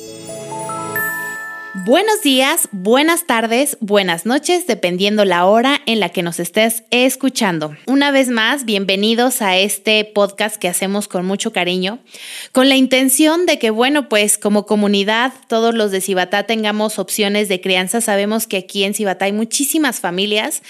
Thank you. Buenos días, buenas tardes, buenas noches, dependiendo la hora en la que nos estés escuchando. Una vez más, bienvenidos a este podcast que hacemos con mucho cariño, con la intención de que, bueno, pues como comunidad, todos los de Cibatá tengamos opciones de crianza. Sabemos que aquí en Cibatá hay muchísimas familias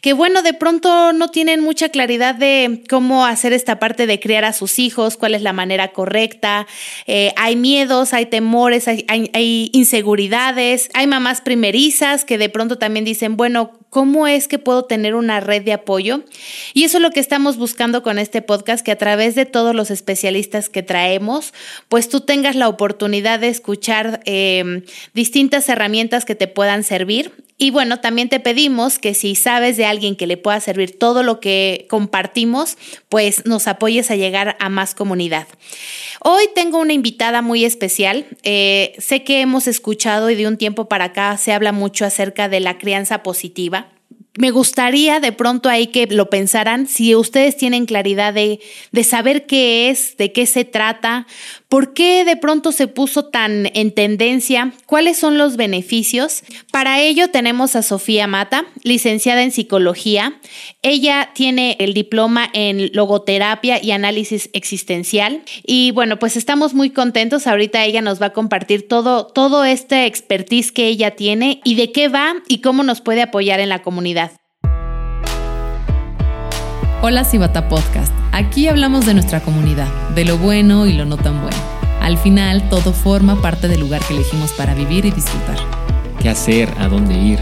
que, bueno, de pronto no tienen mucha claridad de cómo hacer esta parte de criar a sus hijos, cuál es la manera correcta. Eh, hay miedos, hay temores, hay, hay inseguridad hay mamás primerizas que de pronto también dicen, bueno, ¿cómo es que puedo tener una red de apoyo? Y eso es lo que estamos buscando con este podcast, que a través de todos los especialistas que traemos, pues tú tengas la oportunidad de escuchar em, distintas herramientas que te puedan servir. Y bueno, también te pedimos que si sabes de alguien que le pueda servir todo lo que compartimos, pues nos apoyes a llegar a más comunidad. Hoy tengo una invitada muy especial. Eh, sé que hemos escuchado y de un tiempo para acá se habla mucho acerca de la crianza positiva me gustaría de pronto ahí que lo pensaran, si ustedes tienen claridad de, de, saber qué es, de qué se trata, por qué de pronto se puso tan en tendencia, cuáles son los beneficios. Para ello tenemos a Sofía Mata, licenciada en psicología. Ella tiene el diploma en logoterapia y análisis existencial. Y bueno, pues estamos muy contentos. Ahorita ella nos va a compartir todo, todo este expertise que ella tiene y de qué va y cómo nos puede apoyar en la comunidad. Hola Cibata Podcast. Aquí hablamos de nuestra comunidad, de lo bueno y lo no tan bueno. Al final, todo forma parte del lugar que elegimos para vivir y disfrutar. ¿Qué hacer? ¿A dónde ir?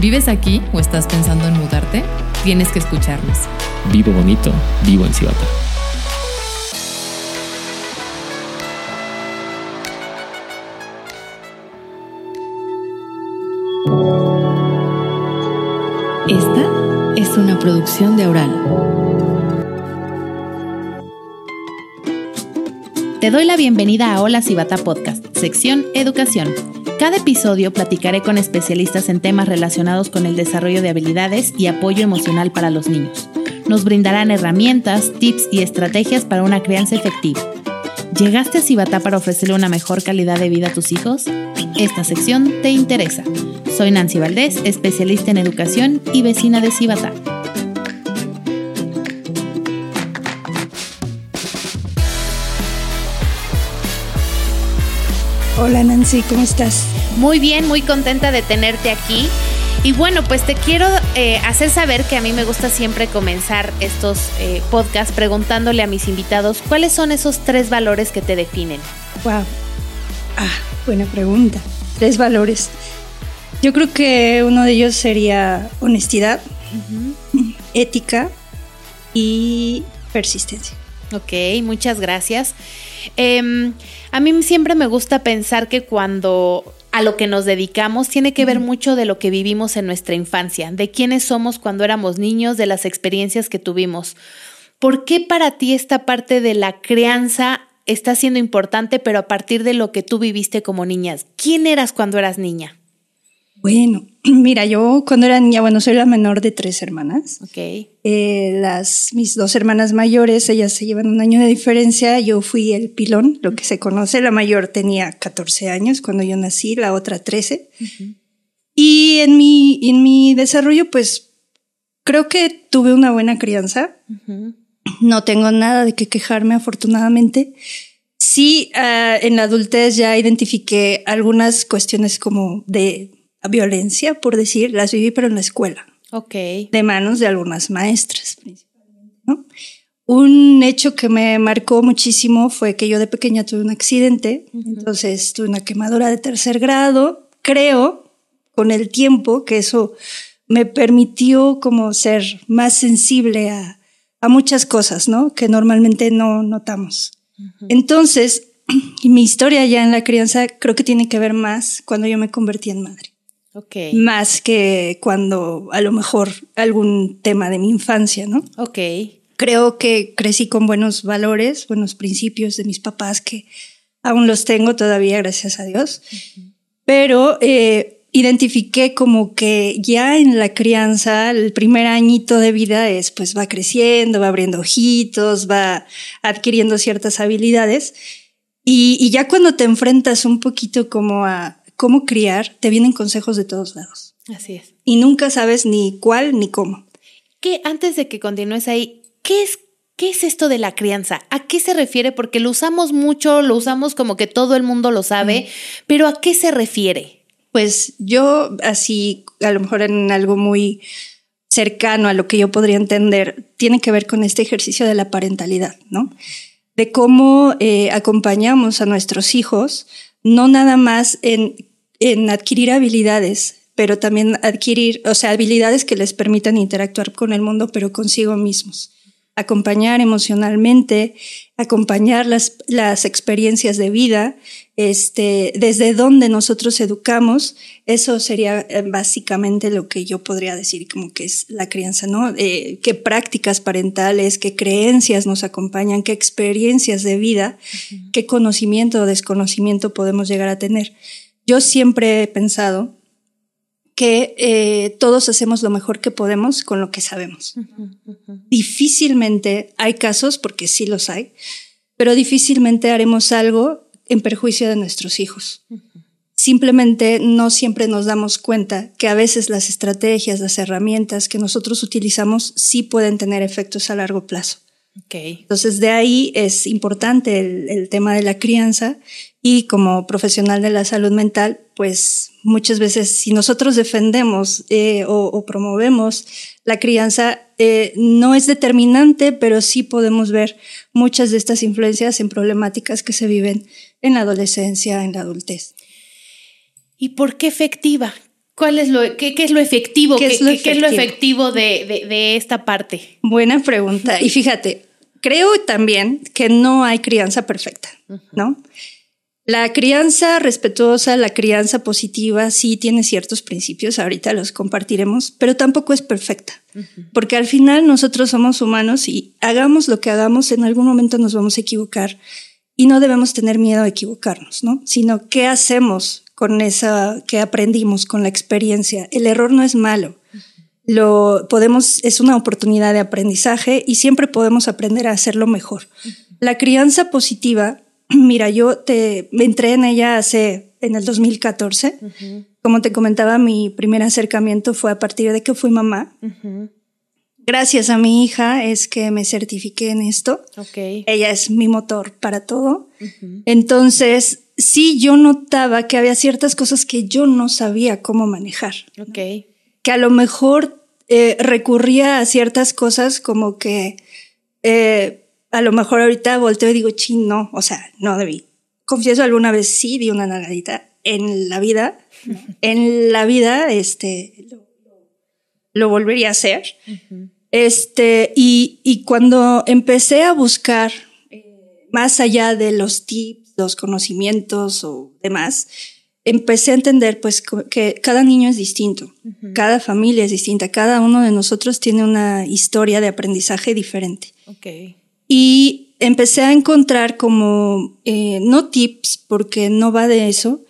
¿Vives aquí o estás pensando en mudarte? Tienes que escucharnos. Vivo bonito, vivo en Cibata. Esta es una producción de Aural. Te doy la bienvenida a Hola Cibata Podcast, sección Educación. Cada episodio platicaré con especialistas en temas relacionados con el desarrollo de habilidades y apoyo emocional para los niños. Nos brindarán herramientas, tips y estrategias para una crianza efectiva. ¿Llegaste a Cibata para ofrecerle una mejor calidad de vida a tus hijos? Esta sección te interesa. Soy Nancy Valdés, especialista en educación y vecina de Cibata. Hola Nancy, ¿cómo estás? Muy bien, muy contenta de tenerte aquí. Y bueno, pues te quiero eh, hacer saber que a mí me gusta siempre comenzar estos eh, podcasts preguntándole a mis invitados cuáles son esos tres valores que te definen. Wow. Ah, buena pregunta. Tres valores. Yo creo que uno de ellos sería honestidad, ética y persistencia. Ok, muchas gracias. Em, a mí siempre me gusta pensar que cuando a lo que nos dedicamos tiene que ver mucho de lo que vivimos en nuestra infancia, de quiénes somos cuando éramos niños, de las experiencias que tuvimos. ¿Por qué para ti esta parte de la crianza está siendo importante, pero a partir de lo que tú viviste como niña? ¿Quién eras cuando eras niña? Bueno, mira, yo cuando era niña, bueno, soy la menor de tres hermanas. Ok. Eh, las, mis dos hermanas mayores, ellas se llevan un año de diferencia. Yo fui el pilón, lo que se conoce. La mayor tenía 14 años cuando yo nací, la otra 13. Y en mi, en mi desarrollo, pues creo que tuve una buena crianza. No tengo nada de qué quejarme, afortunadamente. Sí, uh, en la adultez ya identifiqué algunas cuestiones como de violencia, por decir, las viví, pero en la escuela. Ok. De manos de algunas maestras, principalmente, ¿no? Un hecho que me marcó muchísimo fue que yo de pequeña tuve un accidente, entonces tuve una quemadura de tercer grado. Creo, con el tiempo, que eso me permitió como ser más sensible a, a muchas cosas, ¿no? Que normalmente no notamos. Entonces, mi historia ya en la crianza creo que tiene que ver más cuando yo me convertí en madre. Más que cuando a lo mejor algún tema de mi infancia, ¿no? Ok. Creo que crecí con buenos valores, buenos principios de mis papás que aún los tengo todavía, gracias a Dios. Pero eh, identifiqué como que ya en la crianza, el primer añito de vida es, pues va creciendo, va abriendo ojitos, va adquiriendo ciertas habilidades. Y, y ya cuando te enfrentas un poquito como a cómo criar, te vienen consejos de todos lados. Así es. Y nunca sabes ni cuál ni cómo. Que antes de que continúes ahí, ¿qué es ¿Qué es esto de la crianza? ¿A qué se refiere? Porque lo usamos mucho, lo usamos como que todo el mundo lo sabe, pero ¿a qué se refiere? Pues yo así, a lo mejor en algo muy cercano a lo que yo podría entender, tiene que ver con este ejercicio de la parentalidad, ¿no? De cómo eh, acompañamos a nuestros hijos, no nada más en, adquirir habilidades, pero también adquirir, o sea, habilidades que les permitan interactuar con el mundo, pero consigo mismos. Acompañar emocionalmente, acompañar las, las experiencias de vida, este, desde donde nosotros educamos, eso sería eh, básicamente lo que yo podría decir como que es la crianza, ¿no? Eh, qué prácticas parentales, qué creencias nos acompañan, qué experiencias de vida, qué conocimiento o desconocimiento podemos llegar a tener. Yo siempre he pensado que eh, todos hacemos lo mejor que podemos con lo que sabemos. Difícilmente hay casos, porque sí los hay, pero difícilmente haremos algo en perjuicio de nuestros hijos. Simplemente no siempre nos damos cuenta que a veces las estrategias, las herramientas que nosotros utilizamos sí pueden tener efectos a largo plazo. Entonces de ahí es importante el, el tema de la crianza y como profesional de la salud mental, pues muchas veces si nosotros defendemos eh, o, promovemos la crianza, eh, no es determinante, pero sí podemos ver muchas de estas influencias en problemáticas que se viven en la adolescencia, en la adultez. ¿Y por qué efectiva? ¿Cuál es lo, qué, es lo efectivo? ¿Qué, es lo efectivo, de, de esta parte? Buena pregunta. y fíjate, creo también que no hay crianza perfecta, ¿no? La crianza respetuosa, la crianza positiva, sí tiene ciertos principios, ahorita los compartiremos, pero tampoco es perfecta, porque al final nosotros somos humanos y hagamos lo que hagamos, en algún momento nos vamos a equivocar y no debemos tener miedo a equivocarnos, ¿no? Sino qué hacemos con esa que aprendimos, con la experiencia. El error no es malo. Lo podemos, es una oportunidad de aprendizaje y siempre podemos aprender a hacerlo mejor. La crianza positiva Mira, yo te entré en ella hace en el 2014. Como te comentaba, mi primer acercamiento fue a partir de que fui mamá. Gracias a mi hija es que me certifiqué en esto. Ella es mi motor para todo. Entonces, sí, yo notaba que había ciertas cosas que yo no sabía cómo manejar. Que a lo mejor eh, recurría a ciertas cosas como que eh, a lo mejor ahorita volteo y digo, ching, no, o sea, no debí. Confieso, alguna vez sí di una nalgadita en la vida. En la vida, este, lo, volvería a hacer. Este, y, y, cuando empecé a buscar eh, más allá de los tips, los conocimientos o demás, empecé a entender pues que cada niño es distinto, cada familia es distinta, cada uno de nosotros tiene una historia de aprendizaje diferente. Okay. Y empecé a encontrar como, eh, no tips, porque no va de eso,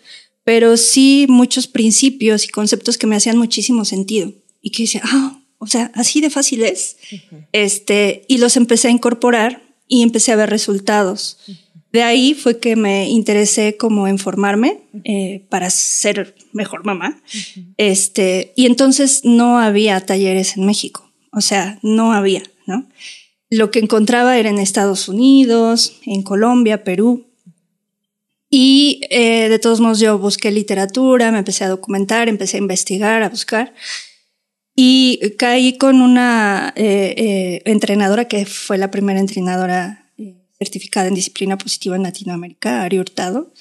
pero sí muchos principios y conceptos que me hacían muchísimo sentido. Y que decía, ah, o sea, así de fácil es. este, y los empecé a incorporar y empecé a ver resultados. De ahí fue que me interesé como en formarme eh, para ser mejor mamá. Este, y entonces no había talleres en México. O sea, no había, ¿no? Lo que encontraba era en Estados Unidos, en Colombia, Perú. Y eh, de todos modos yo busqué literatura, me empecé a documentar, empecé a investigar, a buscar. Y caí con una eh, eh, entrenadora que fue la primera entrenadora certificada en disciplina positiva en Latinoamérica, Ari Hurtado.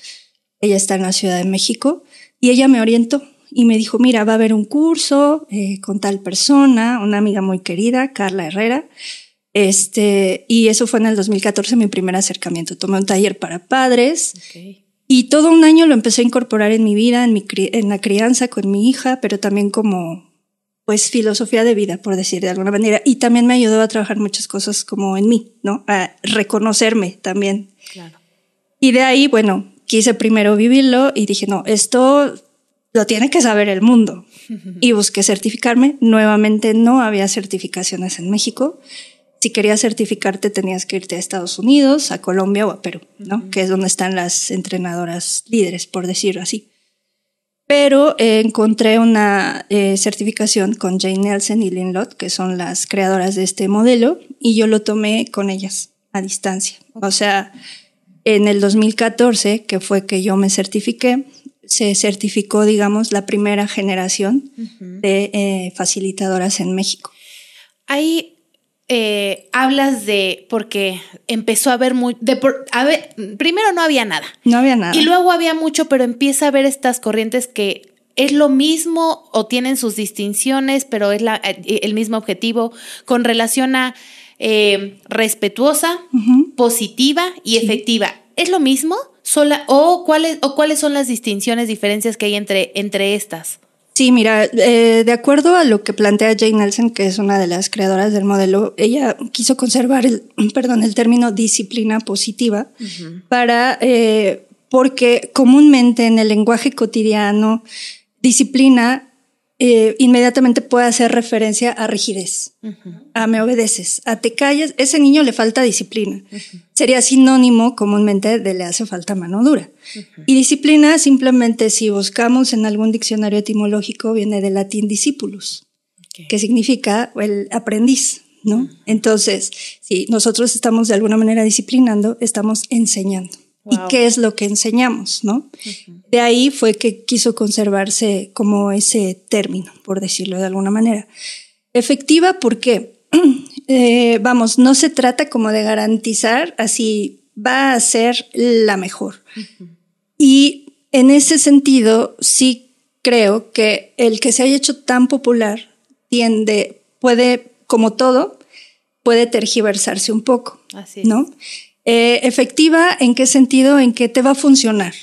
Ella está en la Ciudad de México y ella me orientó y me dijo, mira, va a haber un curso con tal persona, una amiga muy querida, Carla Herrera, este, y eso fue en el 2014 mi primer acercamiento. Tomé un taller para padres y todo un año lo empecé a incorporar en mi vida, en, mi, en la crianza con mi hija, pero también como pues filosofía de vida, por decir de alguna manera. Y también me ayudó a trabajar muchas cosas como en mí, ¿no? A reconocerme también. Claro. Y de ahí, bueno, quise primero vivirlo y dije, no, esto lo tiene que saber el mundo. y busqué certificarme. Nuevamente no había certificaciones en México si querías certificarte tenías que irte a Estados Unidos, a Colombia o a Perú, ¿no? Que es donde están las entrenadoras líderes, por decirlo así. Pero eh, encontré una eh, certificación con Jane Nelson y Lynn Lott, que son las creadoras de este modelo, y yo lo tomé con ellas a distancia. O sea, en el 2014, que fue que yo me certifiqué, se certificó, digamos, la primera generación de eh, facilitadoras en México. Ahí eh, hablas de, porque empezó a haber muy, de a ver, primero no había nada. No había nada. Y luego había mucho, pero empieza a haber estas corrientes que es lo mismo o tienen sus distinciones, pero es la, eh, el mismo objetivo con relación a respetuosa, positiva y efectiva. ¿Es lo mismo? Sola, o, cuáles, ¿O cuáles son las distinciones, diferencias que hay entre, entre estas? Sí, mira, eh, de acuerdo a lo que plantea Jane Nelson, que es una de las creadoras del modelo, ella quiso conservar el, perdón, el término disciplina positiva para, eh, porque comúnmente en el lenguaje cotidiano, disciplina eh, inmediatamente puede hacer referencia a rigidez, a me obedeces, a te calles, ese niño le falta disciplina. Sería sinónimo comúnmente de le hace falta mano dura. Y disciplina simplemente si buscamos en algún diccionario etimológico viene del latín discipulus, que significa el aprendiz, ¿no? Entonces, si nosotros estamos de alguna manera disciplinando, estamos enseñando y qué es lo que enseñamos, ¿no? De ahí fue que quiso conservarse como ese término, por decirlo de alguna manera. Efectiva, ¿por qué? Eh, vamos, no se trata como de garantizar así va a ser la mejor. Y en ese sentido, sí creo que el que se haya hecho tan popular tiende, puede, como todo, puede tergiversarse un poco, Así ¿no? Eh, efectiva, ¿en qué sentido? En que te va a funcionar,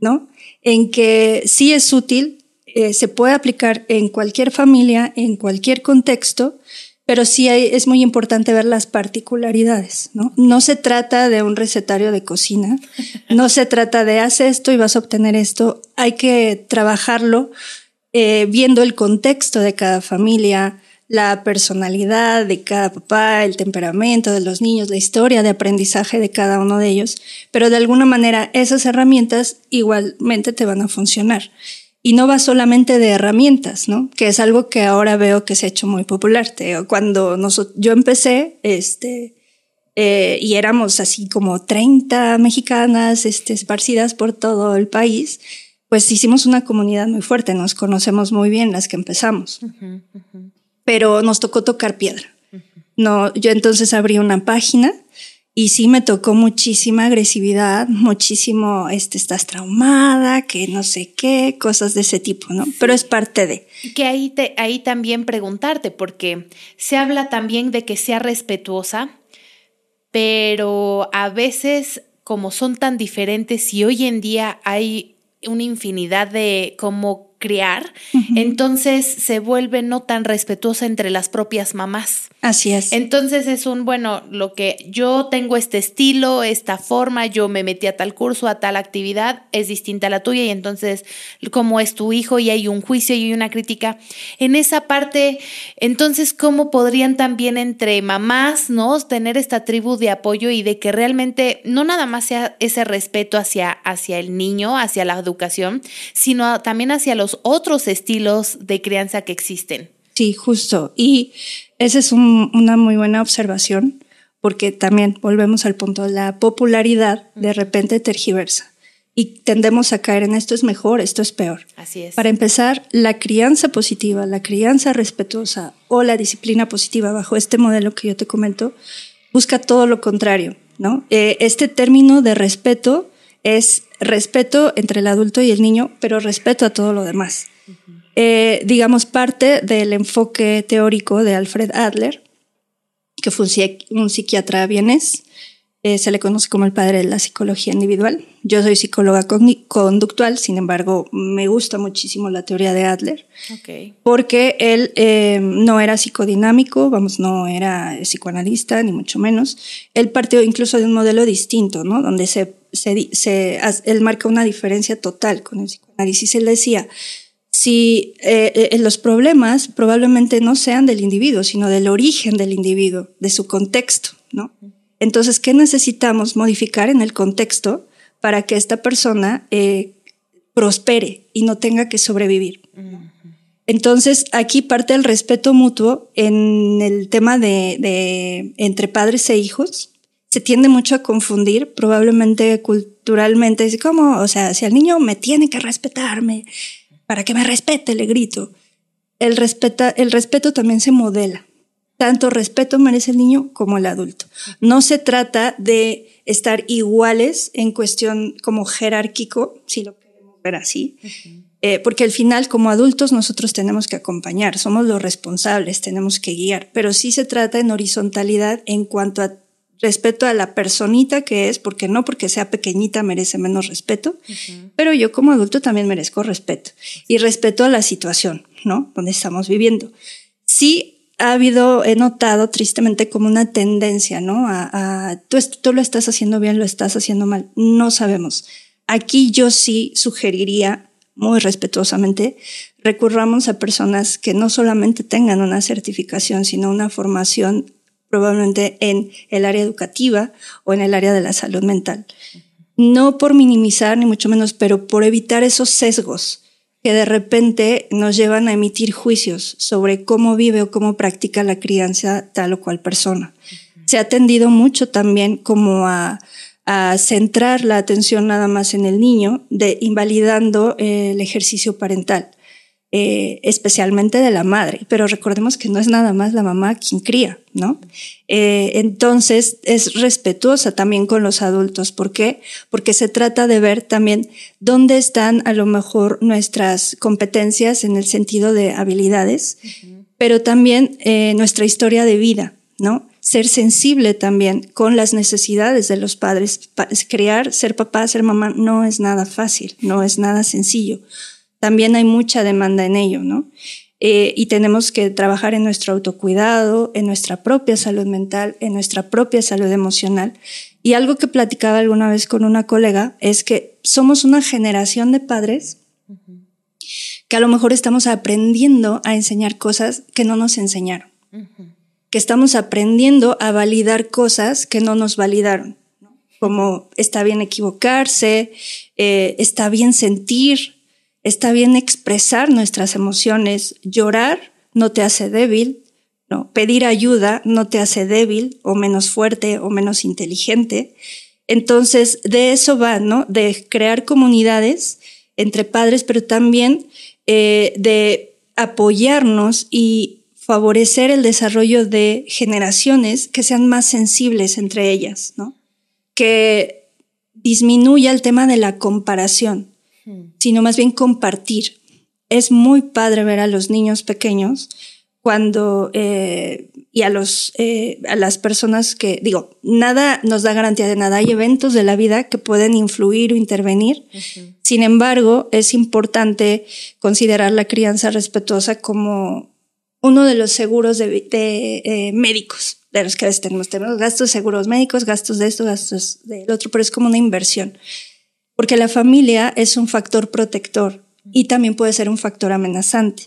¿no? En que sí es útil, eh, se puede aplicar en cualquier familia, en cualquier contexto, pero sí es muy importante ver las particularidades, ¿no? No se trata de un recetario de cocina, no se trata de haz esto y vas a obtener esto, hay que trabajarlo eh, viendo el contexto de cada familia, la personalidad de cada papá, el temperamento de los niños, la historia de aprendizaje de cada uno de ellos, pero de alguna manera esas herramientas igualmente te van a funcionar. Y no va solamente de herramientas, ¿no? Que es algo que ahora veo que se ha hecho muy popular. Cuando yo empecé, este, eh, y éramos así como 30 mexicanas este, esparcidas por todo el país, pues hicimos una comunidad muy fuerte, nos conocemos muy bien las que empezamos pero nos tocó tocar piedra. No, yo entonces abrí una página y sí me tocó muchísima agresividad, muchísimo, este, estás traumada, que no sé qué, cosas de ese tipo, ¿no? Pero es parte de. Que ahí, te, ahí también preguntarte, porque se habla también de que sea respetuosa, pero a veces como son tan diferentes y hoy en día hay una infinidad de como criar, entonces se vuelve no tan respetuosa entre las propias mamás. Así es. Entonces es un, bueno, lo que yo tengo este estilo, esta forma, yo me metí a tal curso, a tal actividad, es distinta a la tuya y entonces como es tu hijo y hay un juicio y hay una crítica. En esa parte, entonces, ¿cómo podrían también entre mamás, ¿no? Tener esta tribu de apoyo y de que realmente no nada más sea ese respeto hacia, hacia el niño, hacia la educación, sino también hacia los otros estilos de crianza que existen. Sí, justo. Y esa es una muy buena observación, porque también volvemos al punto, la popularidad de repente tergiversa. Y tendemos a caer en esto es mejor, esto es peor. Así es. Para empezar, la crianza positiva, la crianza respetuosa o la disciplina positiva bajo este modelo que yo te comento, busca todo lo contrario, ¿no? Eh, este término de respeto es respeto entre el adulto y el niño, pero respeto a todo lo demás. Eh, digamos, parte del enfoque teórico de Alfred Adler, que fue un, psiquiatra vienés, eh, se le conoce como el padre de la psicología individual. Yo soy psicóloga conductual, sin embargo, me gusta muchísimo la teoría de Adler, porque él eh, no era psicodinámico, vamos, no era psicoanalista, ni mucho menos. Él partió incluso de un modelo distinto, ¿no? Donde se, se, se, él marca una diferencia total con el psicoanálisis. Él decía, si eh, eh, los problemas probablemente no sean del individuo, sino del origen del individuo, de su contexto, ¿no? Entonces, ¿qué necesitamos modificar en el contexto para que esta persona eh, prospere y no tenga que sobrevivir? Entonces, aquí parte el respeto mutuo en el tema de, entre padres e hijos. Se tiende mucho a confundir, probablemente culturalmente, es como, o sea, si el niño me tiene que respetarme, para que me respete, le grito. El, respeta, el respeto también se modela. Tanto respeto merece el niño como el adulto. No se trata de estar iguales en cuestión como jerárquico, si lo queremos ver así, eh, porque al final como adultos nosotros tenemos que acompañar, somos los responsables, tenemos que guiar, pero sí se trata en horizontalidad en cuanto a respeto a la personita que es, porque no porque sea pequeñita merece menos respeto, pero yo como adulto también merezco respeto y respeto a la situación, ¿no? Donde estamos viviendo. Sí ha habido, he notado tristemente como una tendencia, ¿no? A, tú, tú lo estás haciendo bien, lo estás haciendo mal, no sabemos. Aquí yo sí sugeriría muy respetuosamente, recurramos a personas que no solamente tengan una certificación, sino una formación probablemente en el área educativa o en el área de la salud mental. No por minimizar, ni mucho menos, pero por evitar esos sesgos que de repente nos llevan a emitir juicios sobre cómo vive o cómo practica la crianza tal o cual persona. Se ha tendido mucho también como a, centrar la atención nada más en el niño, de invalidando el ejercicio parental. Eh, especialmente de la madre, pero recordemos que no es nada más la mamá quien cría, ¿no? Eh, entonces es respetuosa también con los adultos. ¿Por qué? Porque se trata de ver también dónde están a lo mejor nuestras competencias en el sentido de habilidades, pero también eh, nuestra historia de vida, ¿no? Ser sensible también con las necesidades de los padres. Criar, ser papá, ser mamá no es nada fácil, no es nada sencillo también hay mucha demanda en ello, ¿no? Eh, y tenemos que trabajar en nuestro autocuidado, en nuestra propia salud mental, en nuestra propia salud emocional. Y algo que platicaba alguna vez con una colega es que somos una generación de padres que a lo mejor estamos aprendiendo a enseñar cosas que no nos enseñaron, que estamos aprendiendo a validar cosas que no nos validaron, como está bien equivocarse, eh, está bien sentir, Está bien expresar nuestras emociones. Llorar no te hace débil, ¿no? Pedir ayuda no te hace débil o menos fuerte o menos inteligente. Entonces, de eso va, ¿no? De crear comunidades entre padres, pero también eh, de apoyarnos y favorecer el desarrollo de generaciones que sean más sensibles entre ellas, ¿no? Que disminuya el tema de la comparación sino más bien compartir. Es muy padre ver a los niños pequeños cuando eh, y a los eh, a las personas que digo nada nos da garantía de nada. Hay eventos de la vida que pueden influir o intervenir. Sin embargo es importante considerar la crianza respetuosa como uno de los seguros de, eh, médicos de los que tenemos. Tenemos gastos seguros médicos gastos de esto gastos del otro pero es como una inversión porque la familia es un factor protector y también puede ser un factor amenazante.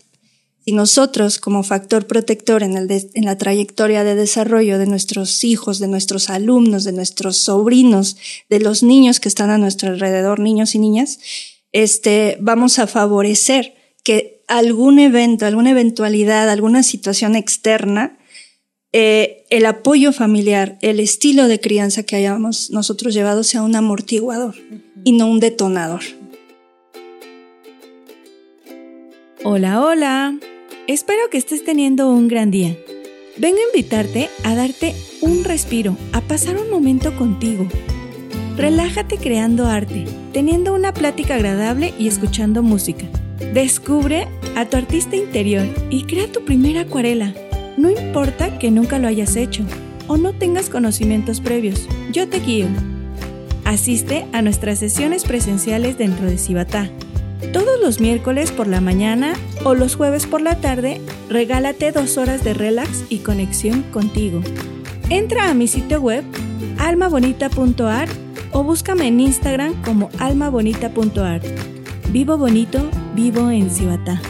Si nosotros, como factor protector en, en la trayectoria de desarrollo de nuestros hijos, de nuestros alumnos, de nuestros sobrinos, de los niños que están a nuestro alrededor, niños y niñas, este, vamos a favorecer que algún evento, alguna eventualidad, alguna situación externa eh, el apoyo familiar, el estilo de crianza que hayamos nosotros llevado sea un amortiguador y no un detonador. Hola, hola. Espero que estés teniendo un gran día. Vengo a invitarte a darte un respiro, a pasar un momento contigo. Relájate creando arte, teniendo una plática agradable y escuchando música. Descubre a tu artista interior y crea tu primera acuarela no importa que nunca lo hayas hecho o no tengas conocimientos previos, yo te guío. Asiste a nuestras sesiones presenciales dentro de Cibatá. Todos los miércoles por la mañana o los jueves por la tarde, regálate dos horas de relax y conexión contigo. Entra a mi sitio web almabonita.art o búscame en Instagram como almabonita.art. Vivo bonito, vivo en Cibatá.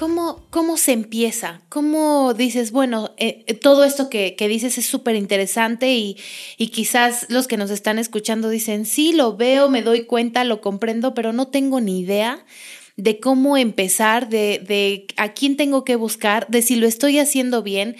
¿Cómo, ¿Cómo se empieza? ¿Cómo dices, bueno, eh, eh, todo esto que, que dices es súper interesante y, y quizás los que nos están escuchando dicen, sí, lo veo, me doy cuenta, lo comprendo, pero no tengo ni idea de cómo empezar, de, de a quién tengo que buscar, de si lo estoy haciendo bien,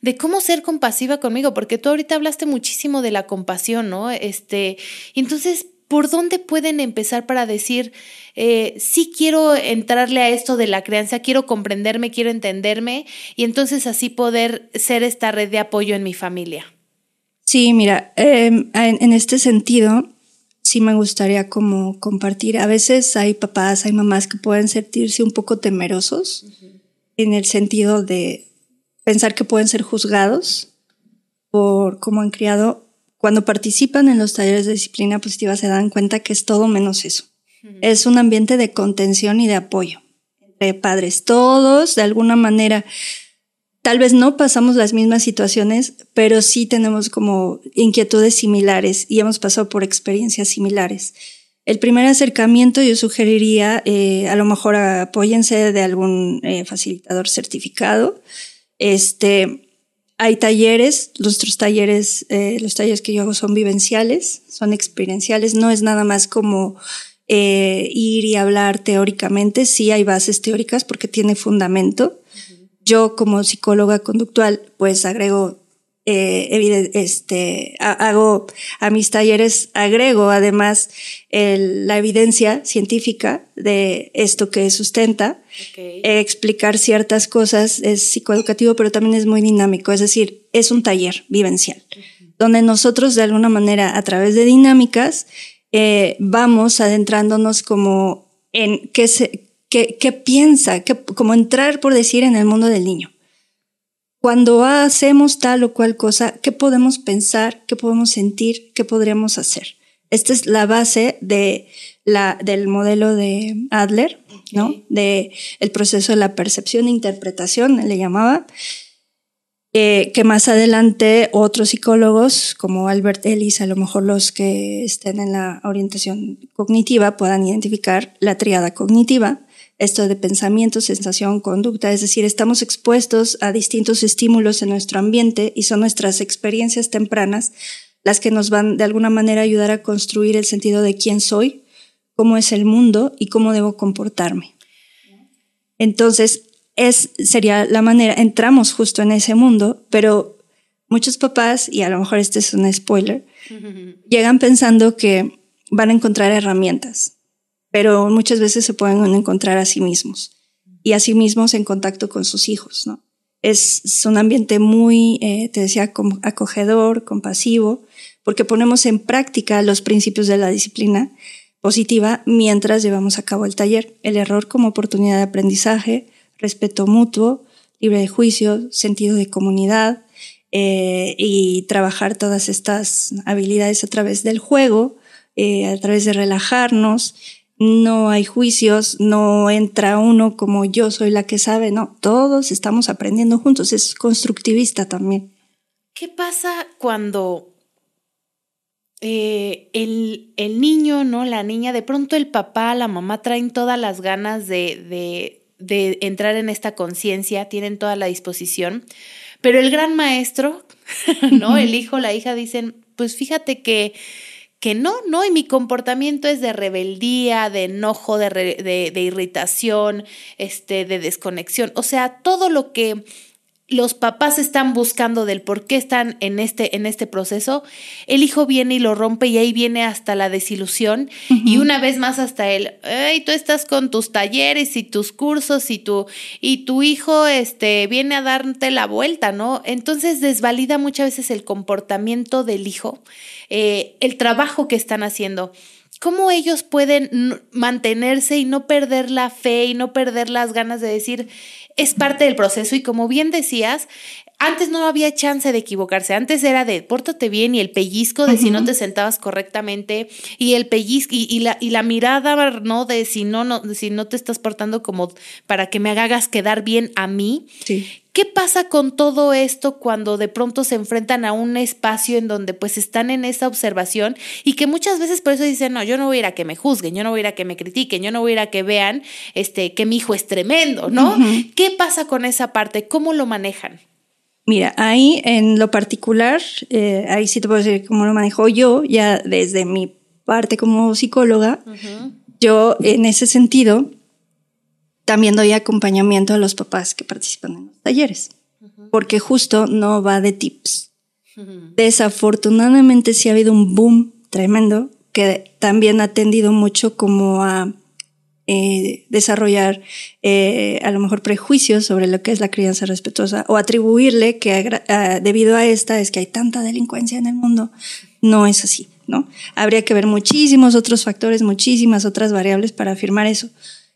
de cómo ser compasiva conmigo, porque tú ahorita hablaste muchísimo de la compasión, ¿no? Este, entonces, ¿por dónde pueden empezar para decir, eh, sí quiero entrarle a esto de la crianza, quiero comprenderme, quiero entenderme y entonces así poder ser esta red de apoyo en mi familia? Sí, mira, eh, en, en este sentido, sí me gustaría como compartir. A veces hay papás, hay mamás que pueden sentirse un poco temerosos uh -huh. en el sentido de pensar que pueden ser juzgados por cómo han criado cuando participan en los talleres de disciplina positiva se dan cuenta que es todo menos eso. Uh -huh. Es un ambiente de contención y de apoyo entre padres. Todos, de alguna manera, tal vez no pasamos las mismas situaciones, pero sí tenemos como inquietudes similares y hemos pasado por experiencias similares. El primer acercamiento yo sugeriría, eh, a lo mejor apóyense de algún eh, facilitador certificado. Este, hay talleres, nuestros talleres, eh, los talleres que yo hago son vivenciales, son experienciales, no es nada más como eh, ir y hablar teóricamente, sí hay bases teóricas porque tiene fundamento. Uh -huh. Yo como psicóloga conductual pues agrego, eh, este, hago a mis talleres, agrego además el, la evidencia científica de esto que sustenta Okay. Eh, explicar ciertas cosas es psicoeducativo, pero también es muy dinámico, es decir, es un taller vivencial, uh -huh. donde nosotros de alguna manera a través de dinámicas eh, vamos adentrándonos como en qué, se, qué, qué piensa, qué, como entrar, por decir, en el mundo del niño. Cuando hacemos tal o cual cosa, ¿qué podemos pensar? ¿Qué podemos sentir? ¿Qué podríamos hacer? Esta es la base de la, del modelo de Adler, okay. ¿no? De el proceso de la percepción e interpretación, le llamaba, eh, que más adelante otros psicólogos, como Albert Ellis, a lo mejor los que estén en la orientación cognitiva, puedan identificar la triada cognitiva, esto de pensamiento, sensación, conducta, es decir, estamos expuestos a distintos estímulos en nuestro ambiente y son nuestras experiencias tempranas las que nos van de alguna manera a ayudar a construir el sentido de quién soy, cómo es el mundo y cómo debo comportarme. Entonces, es, sería la manera, entramos justo en ese mundo, pero muchos papás, y a lo mejor este es un spoiler, llegan pensando que van a encontrar herramientas, pero muchas veces se pueden encontrar a sí mismos y a sí mismos en contacto con sus hijos, ¿no? Es, es un ambiente muy, eh, te decía, acogedor, compasivo, porque ponemos en práctica los principios de la disciplina positiva mientras llevamos a cabo el taller. El error como oportunidad de aprendizaje, respeto mutuo, libre de juicio, sentido de comunidad eh, y trabajar todas estas habilidades a través del juego, eh, a través de relajarnos. No hay juicios, no entra uno como yo soy la que sabe, no, todos estamos aprendiendo juntos, es constructivista también. ¿Qué pasa cuando eh, el, el, niño, ¿no? La niña, de pronto el papá, la mamá traen todas las ganas de, de, de entrar en esta conciencia, tienen toda la disposición, pero el gran maestro, ¿no? El hijo, la hija dicen, pues fíjate que, que no, ¿no? Y mi comportamiento es de rebeldía, de enojo, de, re, de, de irritación, este, de desconexión, o sea, todo lo que los papás están buscando del por qué están en este, en este proceso, el hijo viene y lo rompe y ahí viene hasta la desilusión uh -huh. y una vez más hasta él, hey, tú estás con tus talleres y tus cursos y tu, y tu hijo este, viene a darte la vuelta, ¿no? Entonces desvalida muchas veces el comportamiento del hijo, eh, el trabajo que están haciendo cómo ellos pueden mantenerse y no perder la fe y no perder las ganas de decir, es parte del proceso y como bien decías, antes no había chance de equivocarse, antes era de pórtate bien y el pellizco de si no te sentabas correctamente y el pellizco y, la, y la mirada, ¿no? De si no, no, si no te estás portando como para que me hagas quedar bien a mí. Sí. ¿Qué pasa con todo esto cuando de pronto se enfrentan a un espacio en donde pues están en esa observación y que muchas veces por eso dicen, no, yo no voy a ir a que me juzguen, yo no voy a ir a que me critiquen, yo no voy a ir a que vean este, que mi hijo es tremendo, ¿no? ¿Qué pasa con esa parte? ¿Cómo lo manejan? Mira, ahí en lo particular, eh, ahí sí te puedo decir cómo lo manejo yo, ya desde mi parte como psicóloga, yo en ese sentido también doy acompañamiento a los papás que participan en los talleres, porque justo no va de tips. Desafortunadamente sí ha habido un boom tremendo que también ha tendido mucho como a eh, desarrollar eh, a lo mejor prejuicios sobre lo que es la crianza respetuosa o atribuirle que debido a esta es que hay tanta delincuencia en el mundo. No es así, ¿no? Habría que ver muchísimos otros factores, muchísimas otras variables para afirmar eso.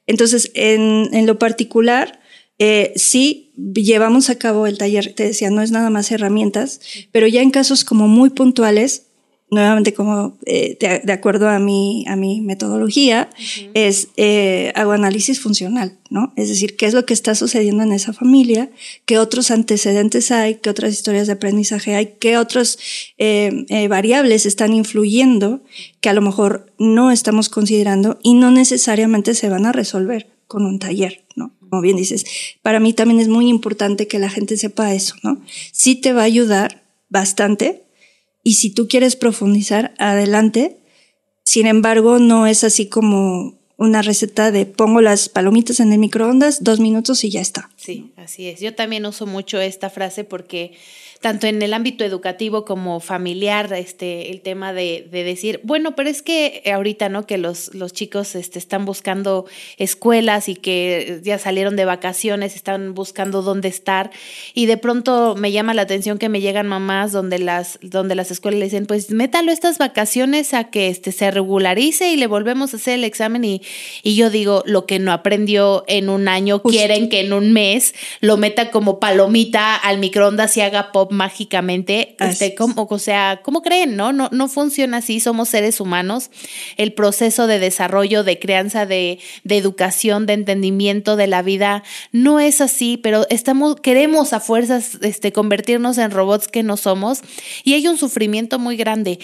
Entonces, en, en lo particular, eh, sí llevamos a cabo el taller, te decía, no es nada más herramientas, pero ya en casos como muy puntuales, nuevamente como eh, de, acuerdo a mi, a mi metodología, es eh, hago análisis funcional, ¿no? Es decir, qué es lo que está sucediendo en esa familia, qué otros antecedentes hay, qué otras historias de aprendizaje hay, qué otras eh, eh, variables están influyendo que a lo mejor no estamos considerando y no necesariamente se van a resolver con un taller, ¿no? Como bien dices, para mí también es muy importante que la gente sepa eso, ¿no? Sí te va a ayudar bastante y si tú quieres profundizar, adelante. Sin embargo, no es así como una receta de pongo las palomitas en el microondas, dos minutos y ya está. Sí, así es. Yo también uso mucho esta frase porque tanto en el ámbito educativo como familiar, este, el tema de, de, decir, bueno, pero es que ahorita, ¿no? Que los, los chicos este, están buscando escuelas y que ya salieron de vacaciones, están buscando dónde estar y de pronto me llama la atención que me llegan mamás donde las, donde las escuelas le dicen, pues métalo estas vacaciones a que este, se regularice y le volvemos a hacer el examen y, y yo digo, lo que no aprendió en un año, quieren que en un mes lo meta como palomita al microondas y haga pop mágicamente. Este, como, o sea, ¿cómo creen? No? no, no funciona así. Somos seres humanos. El proceso de desarrollo, de crianza, de, de educación, de entendimiento de la vida no es así, pero estamos, queremos a fuerzas este, convertirnos en robots que no somos y hay un sufrimiento muy grande.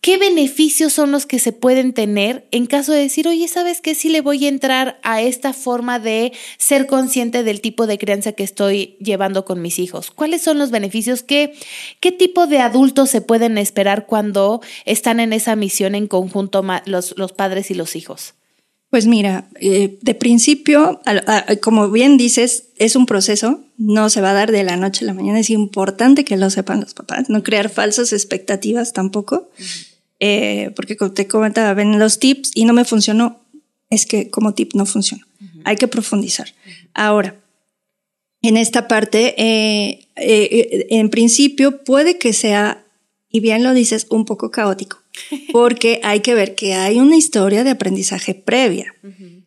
¿Qué beneficios son los que se pueden tener en caso de decir, oye, ¿sabes qué? Si le voy a entrar a esta forma de ser consciente del tipo de crianza que estoy llevando con mis hijos. ¿Cuáles son los beneficios? ¿Qué, qué tipo de adultos se pueden esperar cuando están en esa misión en conjunto los, los padres y los hijos? Pues mira, eh, de principio, como bien dices, es un proceso, no se va a dar de la noche a la mañana, es importante que lo sepan los papás, no crear falsas expectativas tampoco, eh, porque como te comentaba, ven los tips y no me funcionó, es que como tip no funciona, hay que profundizar. Ahora, en esta parte, eh, en principio puede que sea, y bien lo dices, un poco caótico porque hay que ver que hay una historia de aprendizaje previa,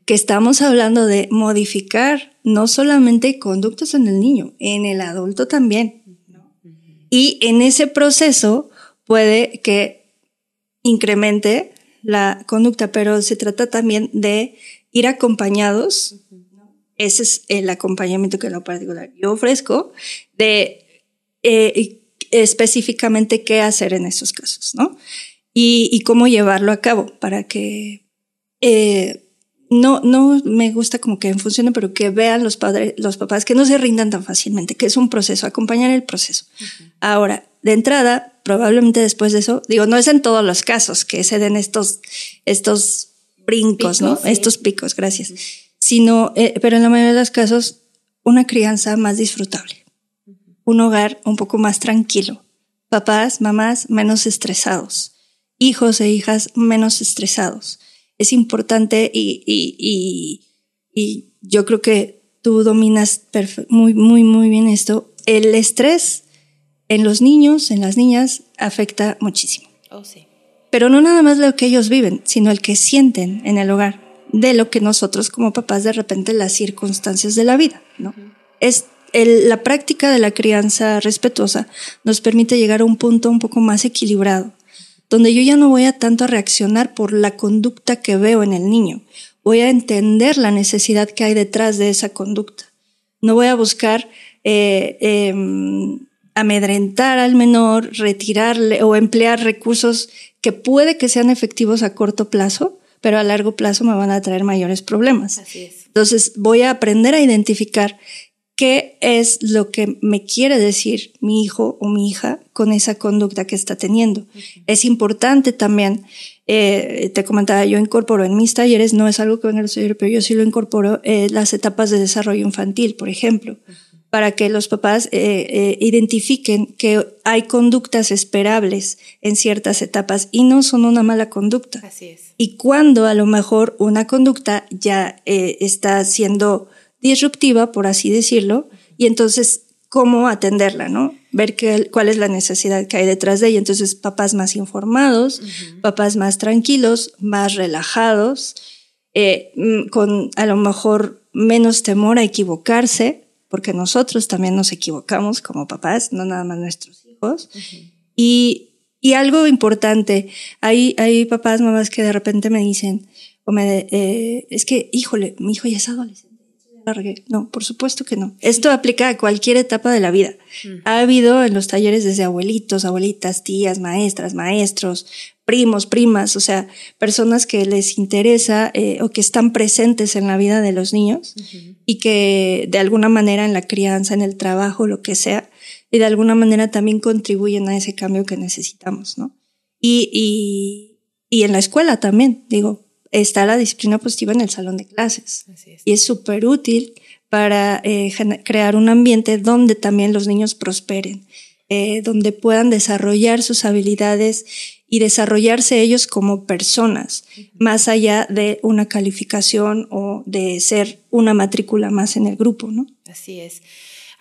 que estamos hablando de modificar no solamente conductas en el niño, en el adulto también. Y en ese proceso puede que incremente la conducta, pero se trata también de ir acompañados. Ese es el acompañamiento que en lo particular yo ofrezco, de eh, específicamente qué hacer en esos casos, ¿no? Y, cómo llevarlo a cabo para que eh, no, no me gusta como que funcione, pero que vean los padres, los papás que no se rindan tan fácilmente, que es un proceso, acompañar el proceso. Ahora, de entrada, probablemente después de eso, digo, no es en todos los casos que se den estos, estos brincos, ¿no? Estos picos, gracias. Sino, eh, pero en la mayoría de los casos, una crianza más disfrutable. Un hogar un poco más tranquilo. Papás, mamás menos estresados hijos e hijas menos estresados. Es importante y, y, y, yo creo que tú dominas muy, muy, muy bien esto. El estrés en los niños, en las niñas, afecta muchísimo. Oh, sí. Pero no nada más lo que ellos viven, sino el que sienten en el hogar, de lo que nosotros como papás de repente las circunstancias de la vida, ¿no? Es el- la práctica de la crianza respetuosa nos permite llegar a un punto un poco más equilibrado, donde yo ya no voy a tanto a reaccionar por la conducta que veo en el niño, voy a entender la necesidad que hay detrás de esa conducta. No voy a buscar eh, em, amedrentar al menor, retirarle o emplear recursos que puede que sean efectivos a corto plazo, pero a largo plazo me van a traer mayores problemas. Así es. Entonces voy a aprender a identificar qué es lo que me quiere decir mi hijo o mi hija con esa conducta que está teniendo. Es importante también, eh, te comentaba, yo incorporo en mis talleres, no es algo que venga a talleres, pero yo sí lo incorporo, eh, las etapas de desarrollo infantil, por ejemplo, para que los papás eh, eh, identifiquen que hay conductas esperables en ciertas etapas y no son una mala conducta Así es. y cuando a lo mejor una conducta ya eh, está siendo disruptiva, por así decirlo, y entonces cómo atenderla, ¿no? Ver qué, cuál es la necesidad que hay detrás de ella. Entonces, papás más informados, papás más tranquilos, más relajados, eh, mm, con a lo mejor menos temor a equivocarse, porque nosotros también nos equivocamos como papás, no nada más nuestros hijos. Y, y algo importante, hay, hay papás, mamás que de repente me dicen, o me, eh, es que, híjole, mi hijo ya es adolescente. Ya la regué". No, por supuesto que no. Esto aplica a cualquier etapa de la vida. Ha habido en los talleres desde abuelitos, abuelitas, tías, maestras, maestros, primos, primas, o sea, personas que les interesa eh, o que están presentes en la vida de los niños y que de alguna manera en la crianza, en el trabajo, lo que sea, y de alguna manera también contribuyen a ese cambio que necesitamos, ¿no? Y, y, y en la escuela también, digo, está la disciplina positiva en el salón de clases. Así es. Y es súper útil para eh, crear un ambiente donde también los niños prosperen, eh, donde puedan desarrollar sus habilidades y desarrollarse ellos como personas, más allá de una calificación o de ser una matrícula más en el grupo, ¿no? Así es.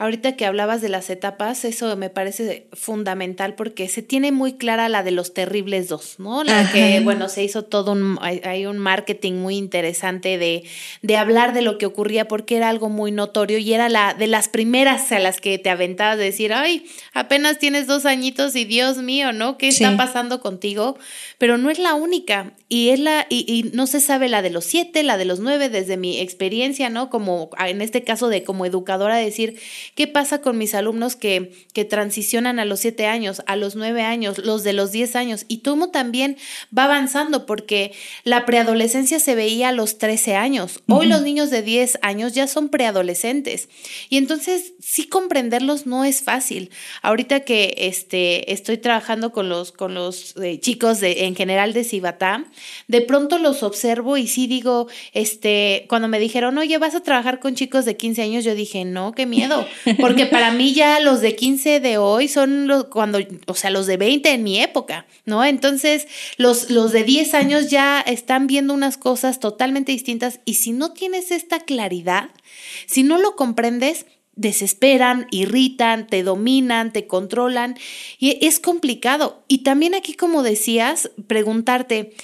Ahorita que hablabas de las etapas, eso me parece fundamental porque se tiene muy clara la de los terribles dos, ¿no? La que, bueno, se hizo todo un, hay, hay un marketing muy interesante de, de hablar de lo que ocurría porque era algo muy notorio y era la de las primeras a las que te aventabas de decir, ay, apenas tienes dos añitos y Dios mío, ¿no? ¿Qué Sí. está pasando contigo? Pero no es la única y es la, y, y no se sabe la de los siete, la de los nueve, desde mi experiencia, ¿no? Como en este caso de como educadora, decir, ¿qué pasa con mis alumnos que, que transicionan a los siete años, a los nueve años, los de los diez años? Y cómo también va avanzando, porque la preadolescencia se veía a los 13 años. Hoy los niños de 10 años ya son preadolescentes. Y entonces sí comprenderlos no es fácil. Ahorita que este, estoy trabajando con los, con los eh, chicos de, en general de Cibatá, de pronto los observo y sí digo, este, cuando me dijeron, oye, vas a trabajar con chicos de 15 años, yo dije, no, qué miedo, porque para mí ya los de 15 de hoy son los, cuando, o sea, los de 20 en mi época, ¿no? Entonces, los, los de 10 años ya están viendo unas cosas totalmente distintas y si no tienes esta claridad, si no lo comprendes, desesperan, irritan, te dominan, te controlan y es complicado. Y también aquí, como decías, preguntarte,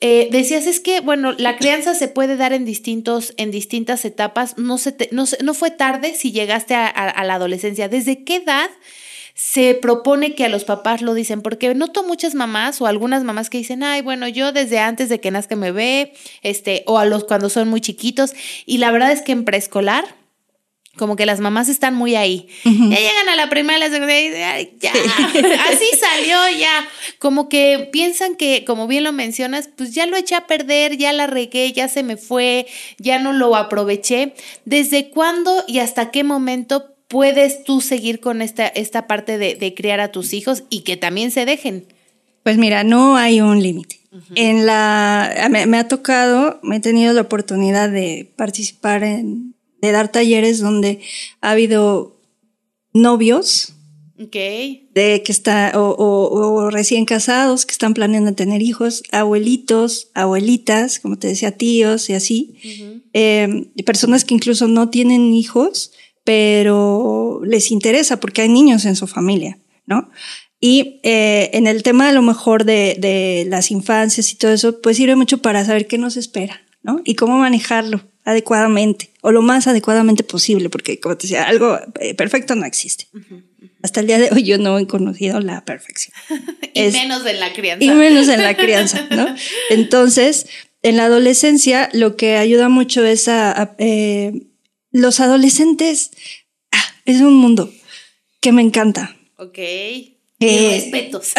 eh, decías es que, bueno, la crianza se puede dar en distintos, en distintas etapas. No, se te- no, no fue tarde si llegaste a la adolescencia. ¿Desde qué edad se propone que a los papás lo dicen? Porque noto muchas mamás o algunas mamás que dicen, ay, bueno, yo desde antes de que nazca me ve, este, o a los cuando son muy chiquitos. Y la verdad es que en preescolar, como que las mamás están muy ahí. Ya llegan a la primaria, la secundaria y dicen, "Ay, ya, así salió ya. Como que piensan que, como bien lo mencionas, pues ya lo eché a perder, ya la regué, ya se me fue, ya no lo aproveché. ¿Desde cuándo y hasta qué momento puedes tú seguir con esta, esta parte de, de criar a tus hijos y que también se dejen? Pues mira, no hay un límite. En la me, me ha tocado, me he tenido la oportunidad de participar en, de dar talleres donde ha habido novios de que está o, o- o recién casados que están planeando tener hijos, abuelitos, abuelitas, como te decía, tíos y así, eh, personas que incluso no tienen hijos, pero les interesa porque hay niños en su familia, ¿no? Y eh, en el tema a lo mejor de, de las infancias y todo eso, pues sirve mucho para saber qué nos espera, ¿no? Y cómo manejarlo adecuadamente o lo más adecuadamente posible, porque como te decía, algo eh, perfecto no existe. Hasta el día de hoy yo no he conocido la perfección. y menos en la crianza. Y menos en la crianza, ¿no? Entonces, en la adolescencia lo que ayuda mucho es a, eh, los adolescentes, ah, es un mundo que me encanta. Ok. Eh, respetos.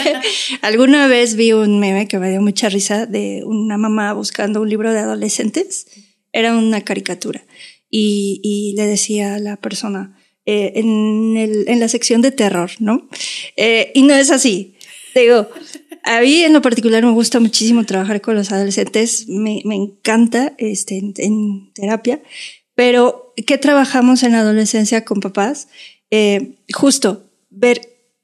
Alguna vez vi un meme que me dio mucha risa de una mamá buscando un libro de adolescentes. Era una caricatura. Y, le decía a la persona eh, en, la sección de terror, ¿no? Eh, y no es así. Digo, a mí en lo particular me gusta muchísimo trabajar con los adolescentes. Me, encanta este, en, terapia. Pero, ¿qué trabajamos en la adolescencia con papás? justo ver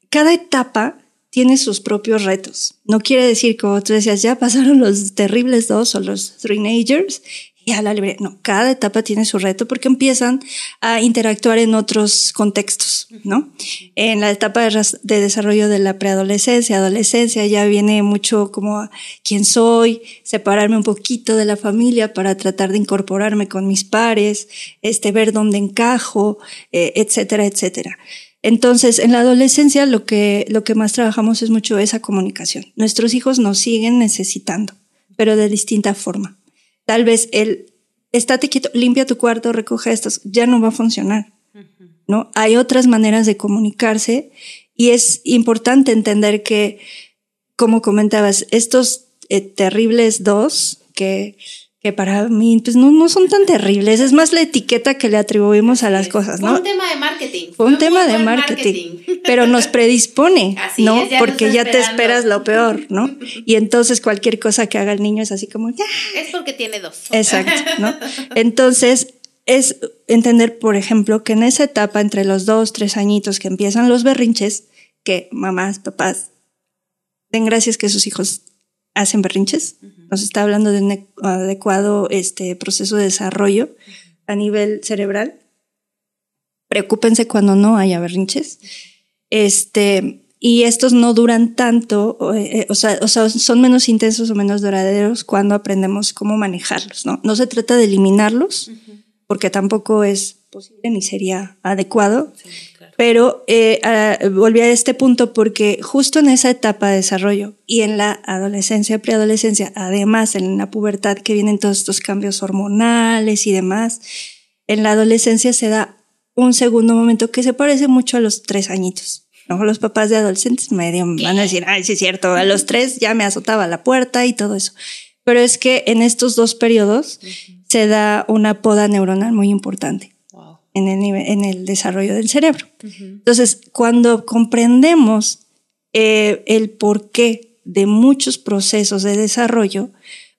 cada etapa tiene sus propios retos. No quiere decir, como tú decías, ya pasaron los terribles dos o los teenagers No, cada etapa tiene su reto porque empiezan a interactuar en otros contextos, ¿no? En la etapa de, desarrollo de la preadolescencia, adolescencia, ya viene mucho como quién soy, separarme un poquito de la familia para tratar de incorporarme con mis pares, este, ver dónde encajo, eh, etcétera, etcétera. Entonces, en la adolescencia lo que, lo que más trabajamos es mucho esa comunicación. Nuestros hijos nos siguen necesitando, pero de distinta forma. Tal vez el estate quieto, limpia tu cuarto, recoge estos, ya no va a funcionar. ¿No? Hay otras maneras de comunicarse y es importante entender que, como comentabas, estos eh, terribles dos que que para mí pues no, no son tan terribles, es más la etiqueta que le atribuimos a las cosas, ¿no? Fue un tema de marketing. Fue un tema de marketing, pero nos predispone, ¿no? porque ya te esperas lo peor, ¿no? Y entonces cualquier cosa que haga el niño es así como, ya. Es porque tiene dos. Exacto, ¿no? Entonces es entender, por ejemplo, que en esa etapa entre los dos, tres añitos que empiezan los berrinches, que mamás, papás, den gracias que sus hijos hacen berrinches. Nos está hablando de un adecuado este, proceso de desarrollo a nivel cerebral. Preocúpense cuando no haya berrinches. Este, y estos no duran tanto, o, eh, sea, o, sea, son menos intensos o menos duraderos cuando aprendemos cómo manejarlos, ¿no? No se trata de eliminarlos, porque tampoco es posible ni sería adecuado, pero eh, volví a este punto porque justo en esa etapa de desarrollo y en la adolescencia, preadolescencia, además en la pubertad que vienen todos estos cambios hormonales y demás, en la adolescencia se da un segundo momento que se parece mucho a los tres añitos. ¿no? Los papás de adolescentes medio van a decir, ay, sí es cierto, a los tres ya me azotaba la puerta y todo eso. Pero es que en estos dos periodos se da una poda neuronal muy importante en el, en el desarrollo del cerebro. Entonces, cuando comprendemos eh, el porqué de muchos procesos de desarrollo,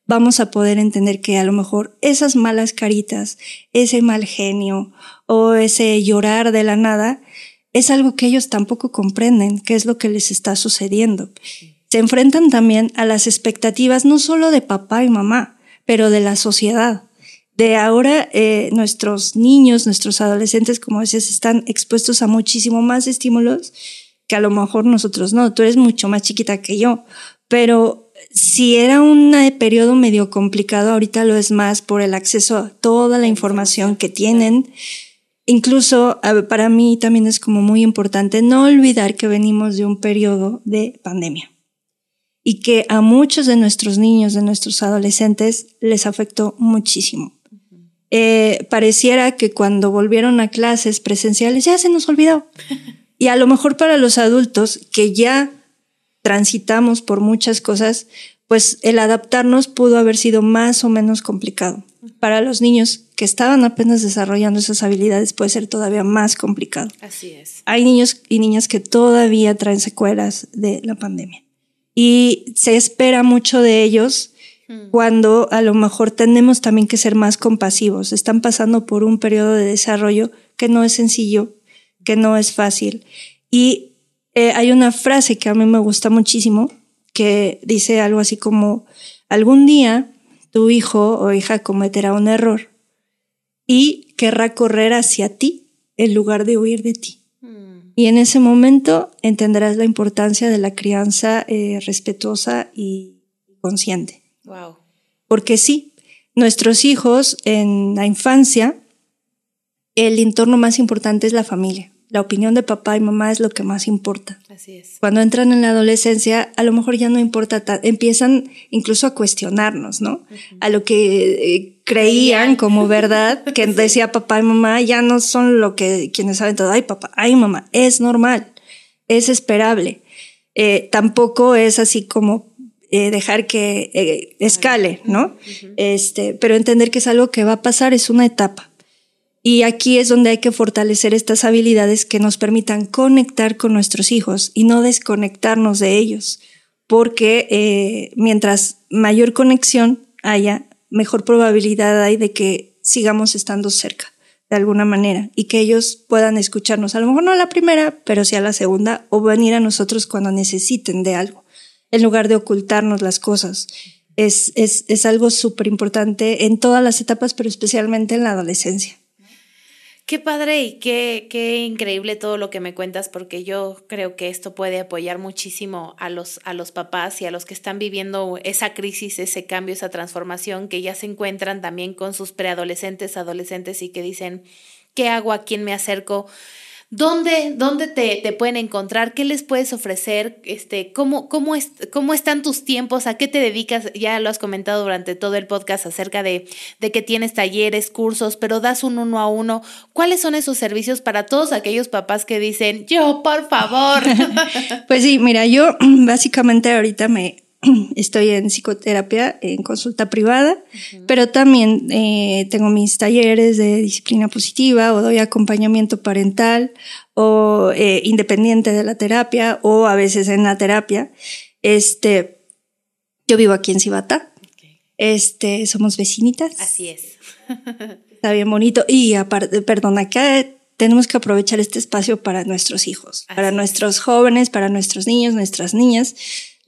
vamos a poder entender que a lo mejor esas malas caritas, ese mal genio o ese llorar de la nada, es algo que ellos tampoco comprenden, qué es lo que les está sucediendo. Se enfrentan también a las expectativas no solo de papá y mamá, pero de la sociedad de ahora eh, nuestros niños, nuestros adolescentes, como decías, están expuestos a muchísimo más estímulos que a lo mejor nosotros no. Tú eres mucho más chiquita que yo, pero si era un periodo medio complicado, ahorita lo es más por el acceso a toda la información que tienen. Incluso para mí también es como muy importante no olvidar que venimos de un periodo de pandemia y que a muchos de nuestros niños, de nuestros adolescentes, les afectó muchísimo eh, pareciera que cuando volvieron a clases presenciales ya se nos olvidó. Y a lo mejor para los adultos que ya transitamos por muchas cosas, pues el adaptarnos pudo haber sido más o menos complicado. Para los niños que estaban apenas desarrollando esas habilidades puede ser todavía más complicado. Así es. Hay niños y niñas que todavía traen secuelas de la pandemia. Y se espera mucho de ellos cuando a lo mejor tenemos también que ser más compasivos. Están pasando por un periodo de desarrollo que no es sencillo, que no es fácil. Y eh, hay una frase que a mí me gusta muchísimo que dice algo así como, algún día tu hijo o hija cometerá un error y querrá correr hacia ti en lugar de huir de ti. Mm. Y en ese momento entenderás la importancia de la crianza eh, respetuosa y consciente. Wow. Porque sí, nuestros hijos en la infancia, el entorno más importante es la familia. La opinión de papá y mamá es lo que más importa. Así es. Cuando entran en la adolescencia, a lo mejor ya no importa, ta- empiezan incluso a cuestionarnos, ¿no? A lo que eh, creían como verdad, que decía papá y mamá, ya no son lo que quienes saben todo. Ay, papá, ay, mamá, es normal, es esperable. Eh, tampoco es así como eh, dejar que eh, escale, ¿no? Este, pero entender que es algo que va a pasar, es una etapa. Y aquí es donde hay que fortalecer estas habilidades que nos permitan conectar con nuestros hijos y no desconectarnos de ellos, porque eh, mientras mayor conexión haya, mejor probabilidad hay de que sigamos estando cerca de alguna manera y que ellos puedan escucharnos, a lo mejor no a la primera, pero sí a la segunda, o venir a nosotros cuando necesiten de algo, en lugar de ocultarnos las cosas. Es, es, es algo súper importante en todas las etapas, pero especialmente en la adolescencia. Qué padre y qué, qué increíble todo lo que me cuentas, porque yo creo que esto puede apoyar muchísimo a los, a los papás y a los que están viviendo esa crisis, ese cambio, esa transformación, que ya se encuentran también con sus preadolescentes, adolescentes y que dicen, ¿qué hago? ¿A quién me acerco? ¿Dónde, dónde te, te, pueden encontrar? ¿Qué les puedes ofrecer? Este, ¿cómo, cómo, es, ¿Cómo están tus tiempos? ¿A qué te dedicas? Ya lo has comentado durante todo el podcast acerca de, de que tienes talleres, cursos, pero das un uno a uno. ¿Cuáles son esos servicios para todos aquellos papás que dicen, yo, por favor? pues sí, mira, yo básicamente ahorita me estoy en psicoterapia, en consulta privada, uh -huh. pero también eh, tengo mis talleres de disciplina positiva o doy acompañamiento parental o eh, independiente de la terapia o a veces en la terapia. Este, yo vivo aquí en Cibata. Okay. Este, somos vecinitas. Así es. Está bien bonito. Y aparte, perdón, acá tenemos que aprovechar este espacio para nuestros hijos, Así para es. nuestros jóvenes, para nuestros niños, nuestras niñas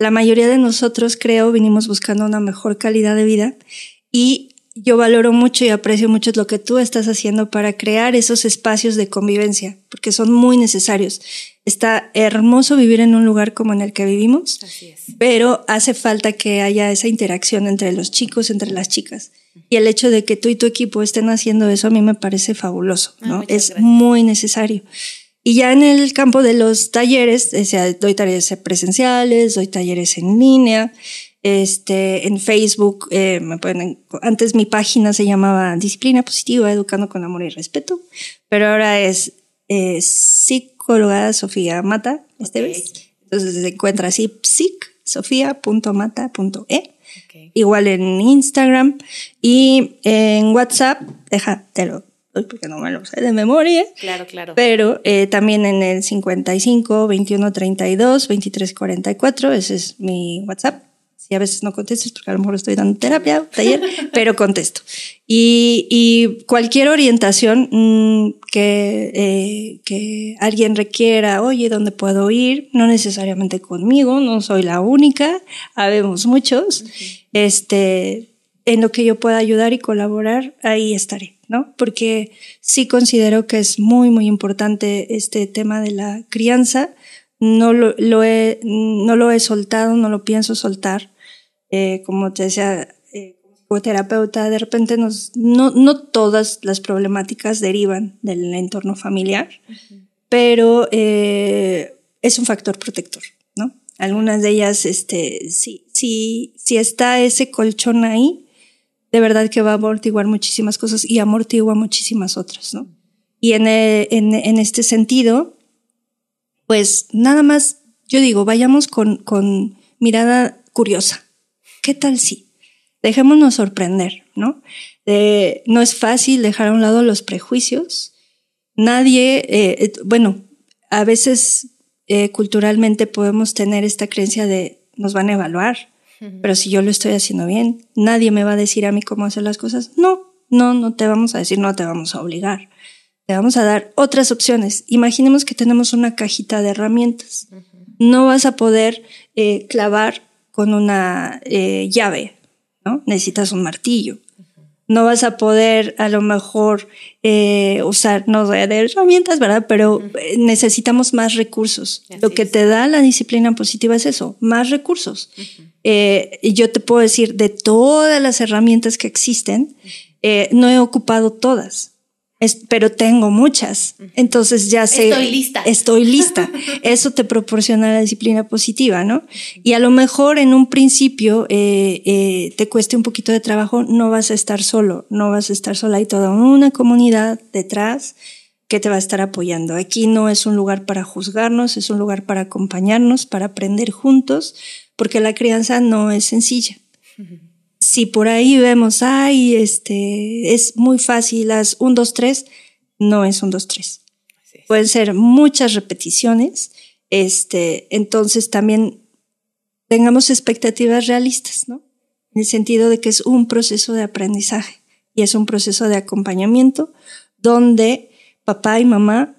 la mayoría de nosotros, creo, vinimos buscando una mejor calidad de vida y yo valoro mucho y aprecio mucho lo que tú estás haciendo para crear esos espacios de convivencia, porque son muy necesarios. Está hermoso vivir en un lugar como en el que vivimos, pero hace falta que haya esa interacción entre los chicos, entre las chicas. Y el hecho de que tú y tu equipo estén haciendo eso a mí me parece fabuloso, ¿no? Ah, es gracias. muy necesario. Y ya en el campo de los talleres, o sea, doy talleres presenciales, doy talleres en línea, este, en Facebook, eh, me pueden, antes mi página se llamaba Disciplina Positiva, Educando con Amor y Respeto, pero ahora es eh, psicóloga Sofía Mata, este okay. vez. Entonces se encuentra así, psicsofia.mata.e. Okay. Igual en Instagram y en WhatsApp, déjatelo porque no me lo sé de memoria. Claro, claro. Pero eh, también en el 55 21 32 23 44, ese es mi WhatsApp. Si a veces no contestas porque a lo mejor estoy dando terapia, taller, pero contesto. Y, y cualquier orientación mmm, que, eh, que alguien requiera, oye, ¿dónde puedo ir? No necesariamente conmigo, no soy la única, habemos muchos. Uh -huh. Este, en lo que yo pueda ayudar y colaborar, ahí estaré. ¿No? Porque sí considero que es muy, muy importante este tema de la crianza. No lo, lo he, no lo he soltado, no lo pienso soltar. Eh, como te decía, eh, como terapeuta, de repente nos, no, no todas las problemáticas derivan del entorno familiar, uh -huh. pero eh, es un factor protector, ¿no? Algunas de ellas, este, sí, sí, sí está ese colchón ahí, de verdad que va a amortiguar muchísimas cosas y amortigua muchísimas otras, ¿no? Y en, en, este sentido, pues nada más, yo digo, vayamos con, con mirada curiosa. ¿Qué tal si? Dejémonos sorprender, ¿no? Eh, no es fácil dejar a un lado los prejuicios. Nadie, eh, bueno, a veces eh, culturalmente podemos tener esta creencia de nos van a evaluar, pero si yo lo estoy haciendo bien, nadie me va a decir a mí cómo hacer las cosas. No, no, no te vamos a decir, no te vamos a obligar. Te vamos a dar otras opciones. Imaginemos que tenemos una cajita de herramientas. Uh -huh. No vas a poder eh, clavar con una eh, llave, ¿no? Necesitas un martillo. No vas a poder a lo mejor eh, usar, no de herramientas, ¿verdad? Pero eh, necesitamos más recursos. Así Lo que es. te da la disciplina positiva es eso, más recursos. Eh, y yo te puedo decir, de todas las herramientas que existen, eh, no he ocupado todas. Es- pero tengo muchas. Entonces ya sé. Estoy lista. Estoy lista. Eso te proporciona la disciplina positiva, ¿no? Y a lo mejor en un principio eh, eh, te cueste un poquito de trabajo, no vas a estar solo, no vas a estar sola. Hay toda una comunidad detrás que te va a estar apoyando. Aquí no es un lugar para juzgarnos, es un lugar para acompañarnos, para aprender juntos, porque la crianza no es sencilla si por ahí vemos, ay, este, es muy fácil, las 1, 2, 3, no es 1, 2, 3. Pueden ser muchas repeticiones, este, entonces también tengamos expectativas realistas, ¿no? En el sentido de que es un proceso de aprendizaje y es un proceso de acompañamiento donde papá y mamá,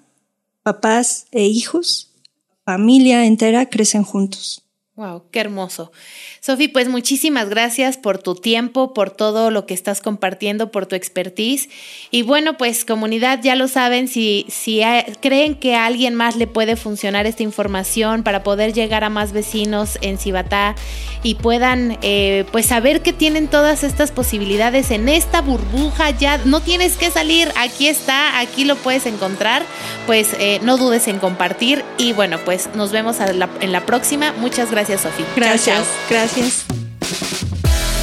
papás e hijos, familia entera crecen juntos. Wow, qué hermoso. Sofi, pues muchísimas gracias por tu tiempo, por todo lo que estás compartiendo, por tu expertise. Y bueno, pues comunidad, ya lo saben, si, si creen que a alguien más le puede funcionar esta información para poder llegar a más vecinos en Cibatá y puedan eh, pues saber que tienen todas estas posibilidades en esta burbuja, ya no tienes que salir, aquí está, aquí lo puedes encontrar, pues eh, no dudes en compartir y bueno, pues nos vemos en la próxima. Muchas gracias, Sofi. Gracias, Chao, chao. gracias.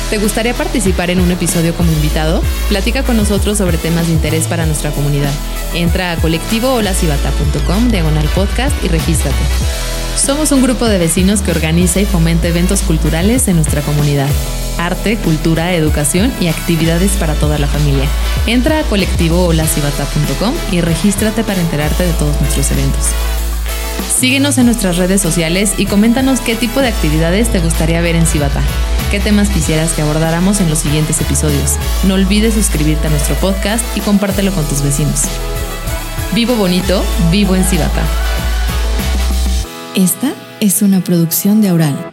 ¿Te gustaría participar en un episodio como invitado? Platica con nosotros sobre temas de interés para nuestra comunidad. Entra a colectivoholacibata.com, diagonal podcast y regístrate. Somos un grupo de vecinos que organiza y fomenta eventos culturales en nuestra comunidad. Arte, cultura, educación y actividades para toda la familia. Entra a colectivoholacibata.com y regístrate para enterarte de todos nuestros eventos. Síguenos en nuestras redes sociales y coméntanos qué tipo de actividades te gustaría ver en Cibata. ¿Qué temas quisieras que abordáramos en los siguientes episodios? No olvides suscribirte a nuestro podcast y compártelo con tus vecinos. Vivo bonito, vivo en Cibata. Esta es una producción de Aural.